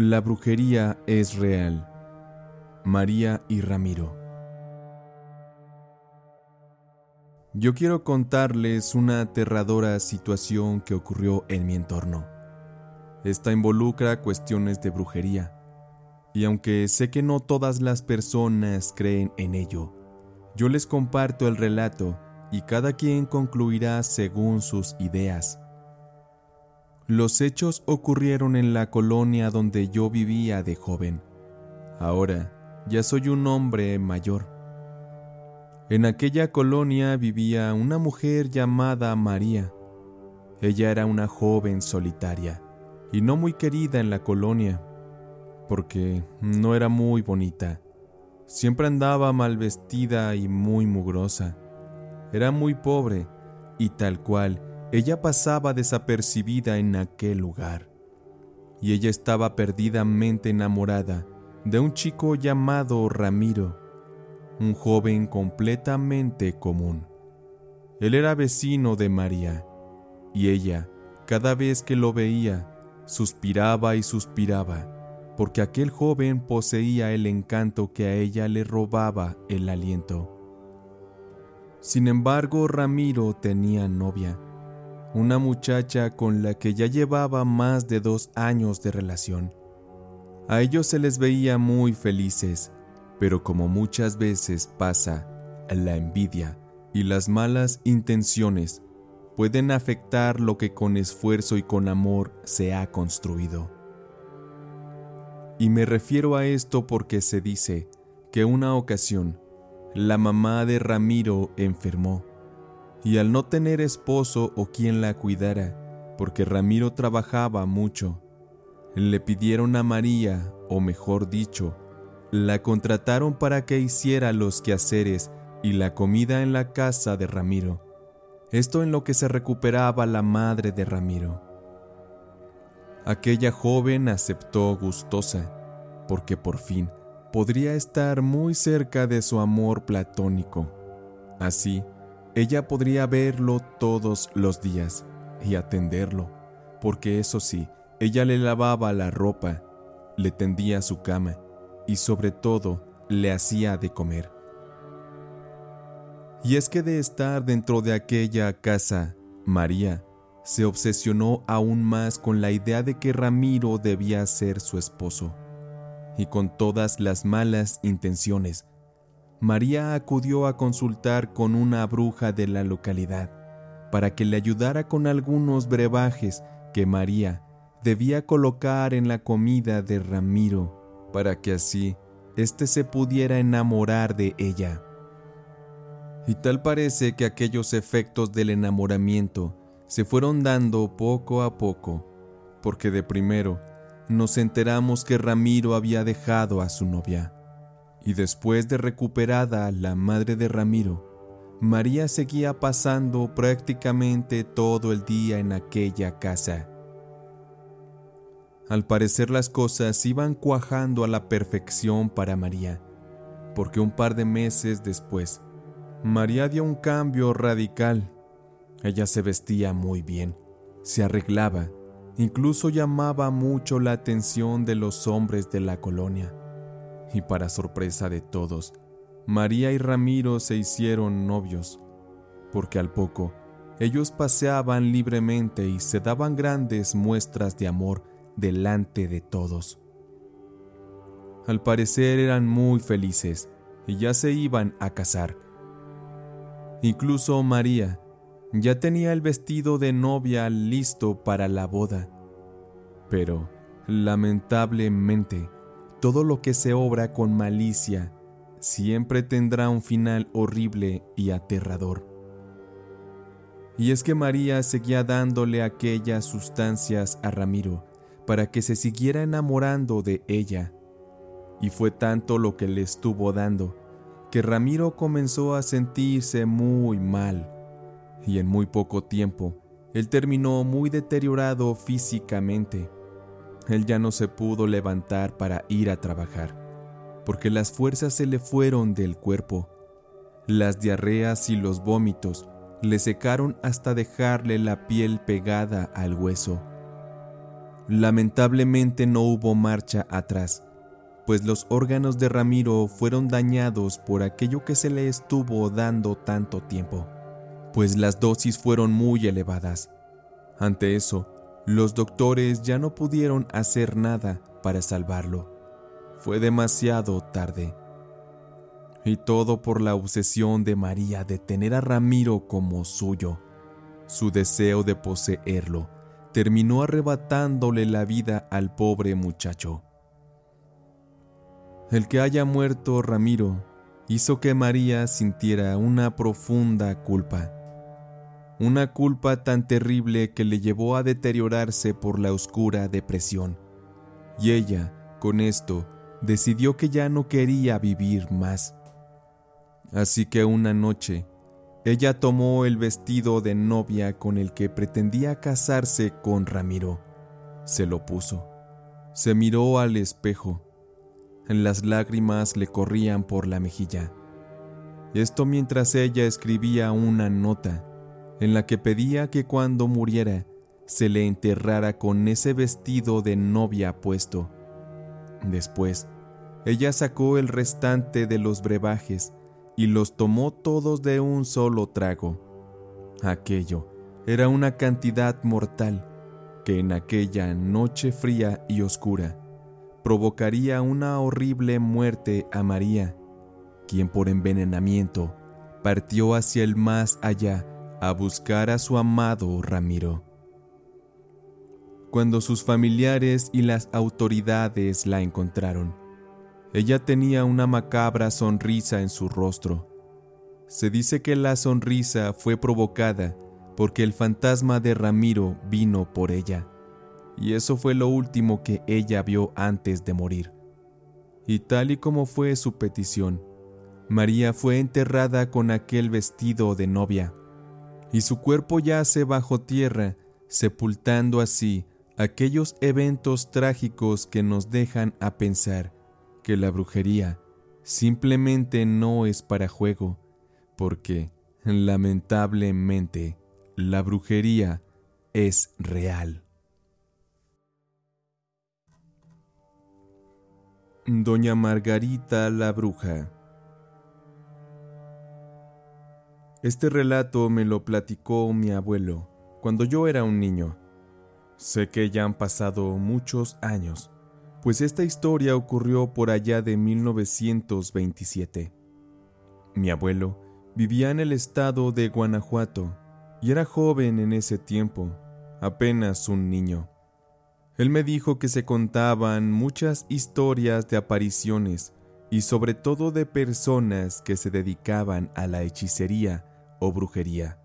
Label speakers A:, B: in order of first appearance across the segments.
A: La brujería es real. María y Ramiro. Yo quiero contarles una aterradora situación que ocurrió en mi entorno. Esta involucra cuestiones de brujería, y aunque sé que no todas las personas creen en ello, yo les comparto el relato y cada quien concluirá según sus ideas. Los hechos ocurrieron en la colonia donde yo vivía de joven. Ahora ya soy un hombre mayor. En aquella colonia vivía una mujer llamada María. Ella era una joven solitaria y no muy querida en la colonia, porque no era muy bonita. Siempre andaba mal vestida y muy mugrosa. Era muy pobre y tal cual ella pasaba desapercibida en aquel lugar, y ella estaba perdidamente enamorada de un chico llamado Ramiro, un joven completamente común. Él era vecino de María, y ella, cada vez que lo veía, suspiraba y suspiraba, porque aquel joven poseía el encanto que a ella le robaba el aliento. Sin embargo, Ramiro tenía novia, una muchacha con la que ya llevaba más de dos años de relación. A ellos se les veía muy felices, pero como muchas veces pasa, la envidia y las malas intenciones pueden afectar lo que con esfuerzo y con amor se ha construido. Y me refiero a esto porque se dice que una ocasión la mamá de Ramiro enfermó y al no tener esposo o quien la cuidara, porque Ramiro trabajaba mucho, le pidieron a María, o mejor dicho, la contrataron para que hiciera los quehaceres y la comida en la casa de Ramiro. Esto en lo que se recuperaba la madre de Ramiro. Aquella joven aceptó gustosa, porque por fin podría estar muy cerca de su amor platónico. Así, ella podría verlo todos los días y atenderlo, porque eso sí, ella le lavaba la ropa, le tendía su cama y sobre todo le hacía de comer. Y es que de estar dentro de aquella casa, María se obsesionó aún más con la idea de que Ramiro debía ser su esposo, y con todas las malas intenciones María acudió a consultar con una bruja de la localidad para que le ayudara con algunos brebajes que María debía colocar en la comida de Ramiro para que así éste se pudiera enamorar de ella. Y tal parece que aquellos efectos del enamoramiento se fueron dando poco a poco, porque de primero nos enteramos que Ramiro había dejado a su novia y después de recuperada la madre de Ramiro, María seguía pasando prácticamente todo el día en aquella casa. Al parecer las cosas iban cuajando a la perfección para María, porque un par de meses después, María dio un cambio radical. Ella se vestía muy bien, se arreglaba, incluso llamaba mucho la atención de los hombres de la colonia y para sorpresa de todos, María y Ramiro se hicieron novios, porque al poco ellos paseaban libremente y se daban grandes muestras de amor delante de todos. Al parecer eran muy felices y ya se iban a casar. Incluso María ya tenía el vestido de novia listo para la boda, pero lamentablemente todo lo que se obra con malicia siempre tendrá un final horrible y aterrador. Y es que María seguía dándole aquellas sustancias a Ramiro para que se siguiera enamorando de ella. Y fue tanto lo que le estuvo dando, que Ramiro comenzó a sentirse muy mal, y en muy poco tiempo, él terminó muy deteriorado físicamente. Él ya no se pudo levantar para ir a trabajar, porque las fuerzas se le fueron del cuerpo. Las diarreas y los vómitos le secaron hasta dejarle la piel pegada al hueso. Lamentablemente no hubo marcha atrás, pues los órganos de Ramiro fueron dañados por aquello que se le estuvo dando tanto tiempo, pues las dosis fueron muy elevadas. Ante eso, los doctores ya no pudieron hacer nada para salvarlo. Fue demasiado tarde. Y todo por la obsesión de María de tener a Ramiro como suyo. Su deseo de poseerlo terminó arrebatándole la vida al pobre muchacho. El que haya muerto Ramiro hizo que María sintiera una profunda culpa. Una culpa tan terrible que le llevó a deteriorarse por la oscura depresión. Y ella, con esto, decidió que ya no quería vivir más. Así que una noche, ella tomó el vestido de novia con el que pretendía casarse con Ramiro. Se lo puso. Se miró al espejo. Las lágrimas le corrían por la mejilla. Esto mientras ella escribía una nota en la que pedía que cuando muriera se le enterrara con ese vestido de novia puesto. Después, ella sacó el restante de los brebajes y los tomó todos de un solo trago. Aquello era una cantidad mortal que en aquella noche fría y oscura provocaría una horrible muerte a María, quien por envenenamiento partió hacia el más allá a buscar a su amado Ramiro. Cuando sus familiares y las autoridades la encontraron, ella tenía una macabra sonrisa en su rostro. Se dice que la sonrisa fue provocada porque el fantasma de Ramiro vino por ella, y eso fue lo último que ella vio antes de morir. Y tal y como fue su petición, María fue enterrada con aquel vestido de novia, y su cuerpo yace bajo tierra, sepultando así aquellos eventos trágicos que nos dejan a pensar que la brujería simplemente no es para juego, porque, lamentablemente, la brujería es real. Doña Margarita la Bruja Este relato me lo platicó mi abuelo cuando yo era un niño. Sé que ya han pasado muchos años, pues esta historia ocurrió por allá de 1927. Mi abuelo vivía en el estado de Guanajuato y era joven en ese tiempo, apenas un niño. Él me dijo que se contaban muchas historias de apariciones y sobre todo de personas que se dedicaban a la hechicería o brujería.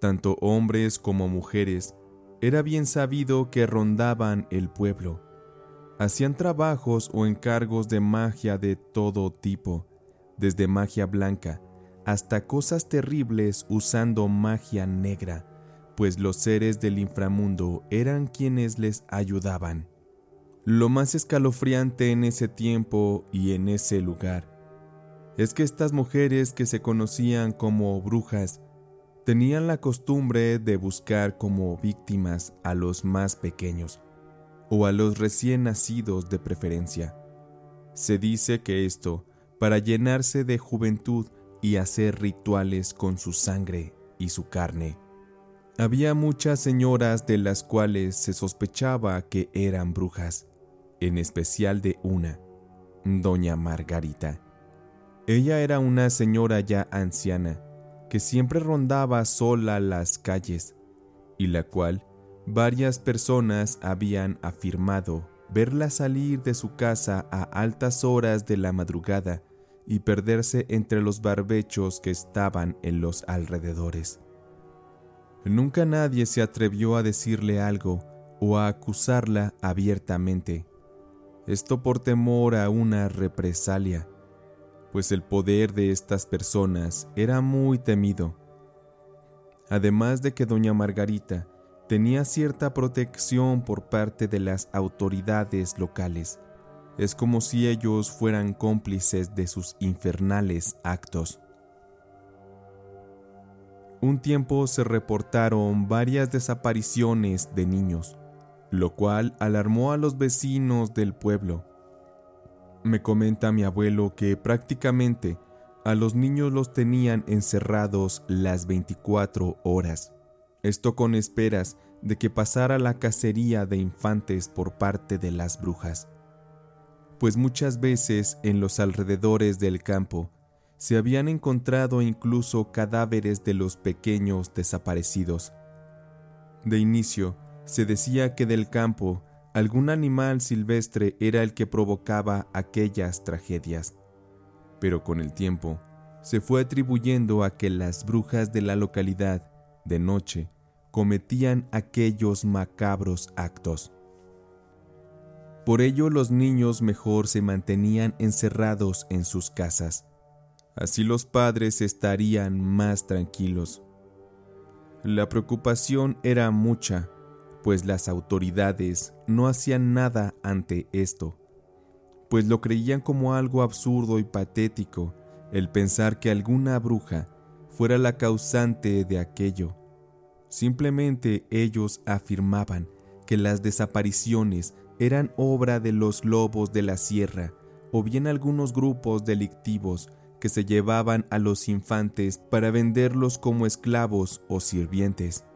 A: Tanto hombres como mujeres era bien sabido que rondaban el pueblo hacían trabajos o encargos de magia de todo tipo, desde magia blanca hasta cosas terribles usando magia negra, pues los seres del inframundo eran quienes les ayudaban. Lo más escalofriante en ese tiempo y en ese lugar es que estas mujeres que se conocían como brujas tenían la costumbre de buscar como víctimas a los más pequeños, o a los recién nacidos de preferencia. Se dice que esto para llenarse de juventud y hacer rituales con su sangre y su carne. Había muchas señoras de las cuales se sospechaba que eran brujas, en especial de una, doña Margarita. Ella era una señora ya anciana, que siempre rondaba sola las calles, y la cual Varias personas habían afirmado verla salir de su casa a altas horas de la madrugada y perderse entre los barbechos que estaban en los alrededores. Nunca nadie se atrevió a decirle algo o a acusarla abiertamente. Esto por temor a una represalia, pues el poder de estas personas era muy temido. Además de que doña Margarita tenía cierta protección por parte de las autoridades locales, es como si ellos fueran cómplices de sus infernales actos. Un tiempo se reportaron varias desapariciones de niños, lo cual alarmó a los vecinos del pueblo. Me comenta mi abuelo que prácticamente a los niños los tenían encerrados las 24 horas, esto con esperas de que pasara la cacería de infantes por parte de las brujas pues muchas veces en los alrededores del campo se habían encontrado incluso cadáveres de los pequeños desaparecidos. De inicio, se decía que del campo algún animal silvestre era el que provocaba aquellas tragedias, pero con el tiempo se fue atribuyendo a que las brujas de la localidad, de noche, cometían aquellos macabros actos. Por ello los niños mejor se mantenían encerrados en sus casas. Así los padres estarían más tranquilos. La preocupación era mucha, pues las autoridades no hacían nada ante esto, pues lo creían como algo absurdo y patético el pensar que alguna bruja fuera la causante de aquello. Simplemente ellos afirmaban que las desapariciones eran obra de los lobos de la sierra o bien algunos grupos delictivos que se llevaban a los infantes para venderlos como esclavos o sirvientes.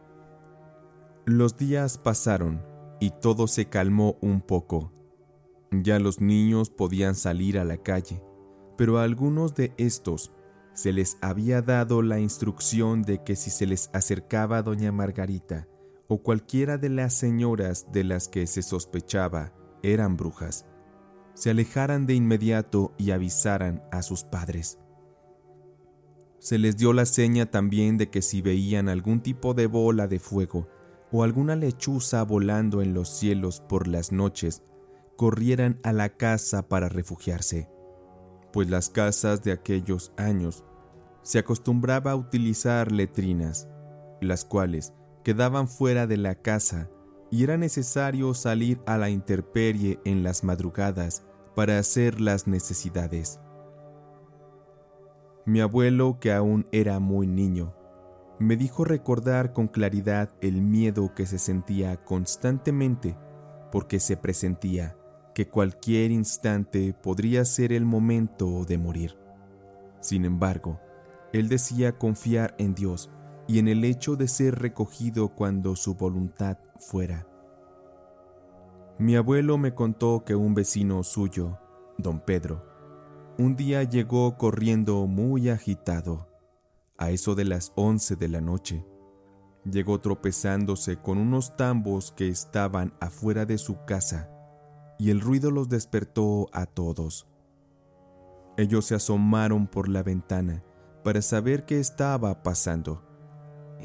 A: Los días pasaron y todo se calmó un poco. Ya los niños podían salir a la calle, pero a algunos de estos se les había dado la instrucción de que si se les acercaba doña Margarita, o cualquiera de las señoras de las que se sospechaba eran brujas, se alejaran de inmediato y avisaran a sus padres. Se les dio la seña también de que si veían algún tipo de bola de fuego o alguna lechuza volando en los cielos por las noches, corrieran a la casa para refugiarse, pues las casas de aquellos años se acostumbraba a utilizar letrinas, las cuales quedaban fuera de la casa y era necesario salir a la intemperie en las madrugadas para hacer las necesidades. Mi abuelo, que aún era muy niño, me dijo recordar con claridad el miedo que se sentía constantemente porque se presentía que cualquier instante podría ser el momento de morir. Sin embargo, él decía confiar en Dios y en el hecho de ser recogido cuando su voluntad fuera. Mi abuelo me contó que un vecino suyo, don Pedro, un día llegó corriendo muy agitado, a eso de las once de la noche. Llegó tropezándose con unos tambos que estaban afuera de su casa, y el ruido los despertó a todos. Ellos se asomaron por la ventana para saber qué estaba pasando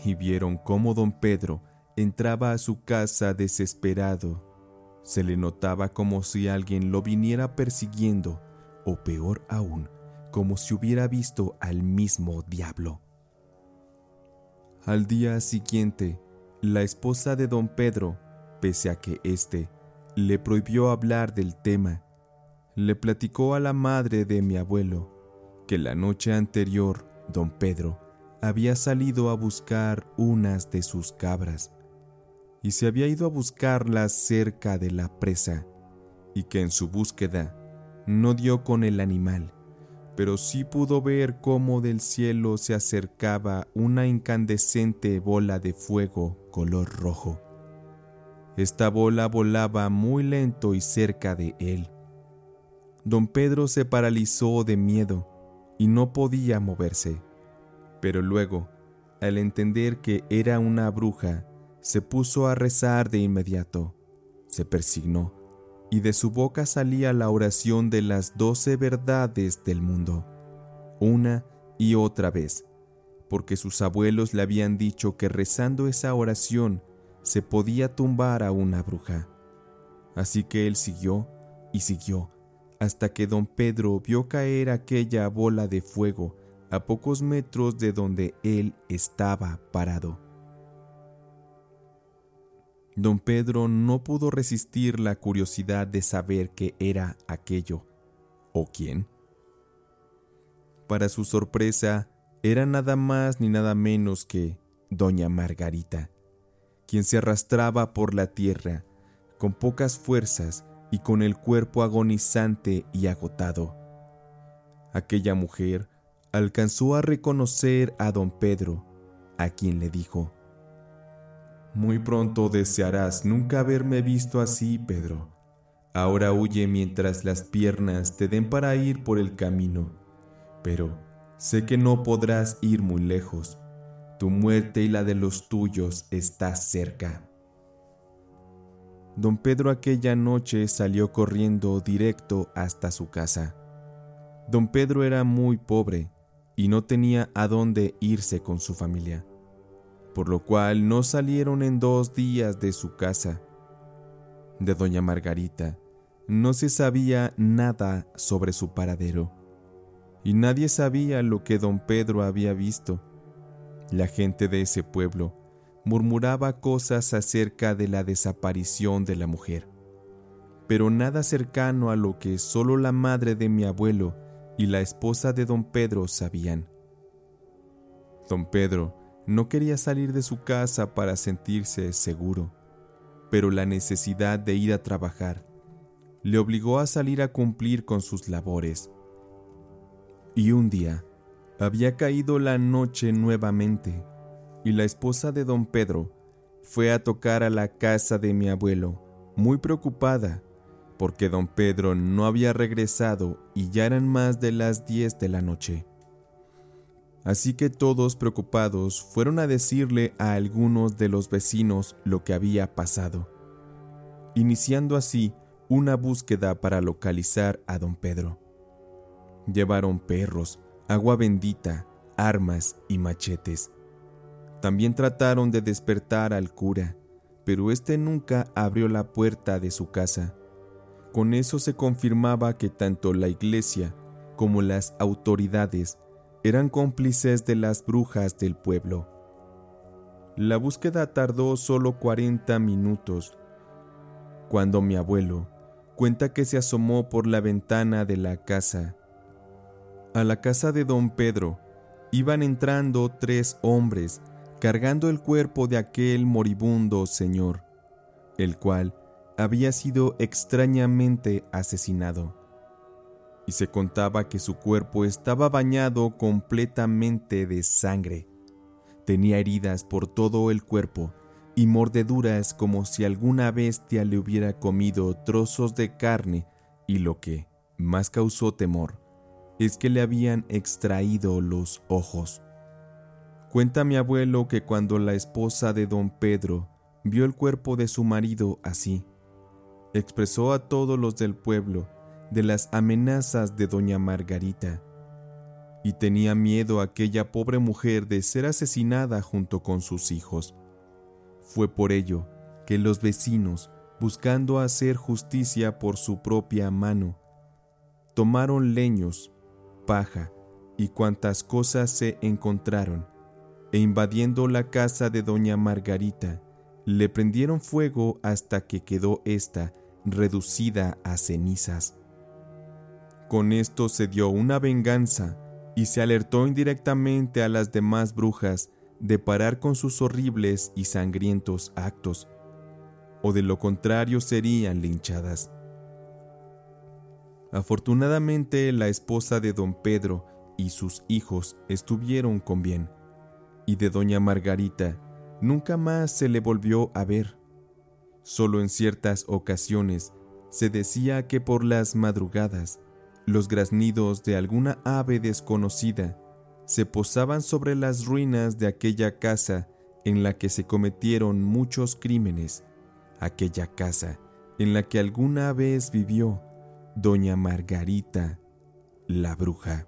A: y vieron cómo don Pedro entraba a su casa desesperado. Se le notaba como si alguien lo viniera persiguiendo, o peor aún, como si hubiera visto al mismo diablo. Al día siguiente, la esposa de don Pedro, pese a que éste le prohibió hablar del tema, le platicó a la madre de mi abuelo que la noche anterior don Pedro había salido a buscar unas de sus cabras y se había ido a buscarlas cerca de la presa y que en su búsqueda no dio con el animal, pero sí pudo ver cómo del cielo se acercaba una incandescente bola de fuego color rojo. Esta bola volaba muy lento y cerca de él. Don Pedro se paralizó de miedo y no podía moverse pero luego, al entender que era una bruja, se puso a rezar de inmediato, se persignó, y de su boca salía la oración de las doce verdades del mundo, una y otra vez, porque sus abuelos le habían dicho que rezando esa oración se podía tumbar a una bruja. Así que él siguió y siguió hasta que don Pedro vio caer aquella bola de fuego a pocos metros de donde él estaba parado. Don Pedro no pudo resistir la curiosidad de saber qué era aquello o quién. Para su sorpresa, era nada más ni nada menos que doña Margarita, quien se arrastraba por la tierra con pocas fuerzas y con el cuerpo agonizante y agotado. Aquella mujer alcanzó a reconocer a don Pedro, a quien le dijo, Muy pronto desearás nunca haberme visto así, Pedro. Ahora huye mientras las piernas te den para ir por el camino, pero sé que no podrás ir muy lejos. Tu muerte y la de los tuyos está cerca. Don Pedro aquella noche salió corriendo directo hasta su casa. Don Pedro era muy pobre y no tenía a dónde irse con su familia, por lo cual no salieron en dos días de su casa. De doña Margarita no se sabía nada sobre su paradero, y nadie sabía lo que don Pedro había visto. La gente de ese pueblo murmuraba cosas acerca de la desaparición de la mujer, pero nada cercano a lo que solo la madre de mi abuelo y la esposa de don Pedro sabían. Don Pedro no quería salir de su casa para sentirse seguro, pero la necesidad de ir a trabajar le obligó a salir a cumplir con sus labores. Y un día había caído la noche nuevamente y la esposa de don Pedro fue a tocar a la casa de mi abuelo, muy preocupada, porque don Pedro no había regresado y ya eran más de las diez de la noche. Así que todos preocupados fueron a decirle a algunos de los vecinos lo que había pasado, iniciando así una búsqueda para localizar a don Pedro. Llevaron perros, agua bendita, armas y machetes también trataron de despertar al cura, pero éste nunca abrió la puerta de su casa. Con eso se confirmaba que tanto la iglesia como las autoridades eran cómplices de las brujas del pueblo. La búsqueda tardó solo 40 minutos, cuando mi abuelo cuenta que se asomó por la ventana de la casa. A la casa de don Pedro iban entrando tres hombres cargando el cuerpo de aquel moribundo señor, el cual había sido extrañamente asesinado. Y se contaba que su cuerpo estaba bañado completamente de sangre. Tenía heridas por todo el cuerpo y mordeduras como si alguna bestia le hubiera comido trozos de carne y lo que más causó temor es que le habían extraído los ojos. Cuenta mi abuelo que cuando la esposa de don Pedro vio el cuerpo de su marido así, expresó a todos los del pueblo de las amenazas de doña Margarita, y tenía miedo aquella pobre mujer de ser asesinada junto con sus hijos. Fue por ello que los vecinos, buscando hacer justicia por su propia mano, tomaron leños, paja y cuantas cosas se encontraron, e invadiendo la casa de doña Margarita, le prendieron fuego hasta que quedó ésta reducida a cenizas. Con esto se dio una venganza y se alertó indirectamente a las demás brujas de parar con sus horribles y sangrientos actos, o de lo contrario serían linchadas. Afortunadamente la esposa de don Pedro y sus hijos estuvieron con bien y de doña Margarita nunca más se le volvió a ver. Solo en ciertas ocasiones se decía que por las madrugadas los graznidos de alguna ave desconocida se posaban sobre las ruinas de aquella casa en la que se cometieron muchos crímenes, aquella casa en la que alguna vez vivió doña Margarita, la bruja.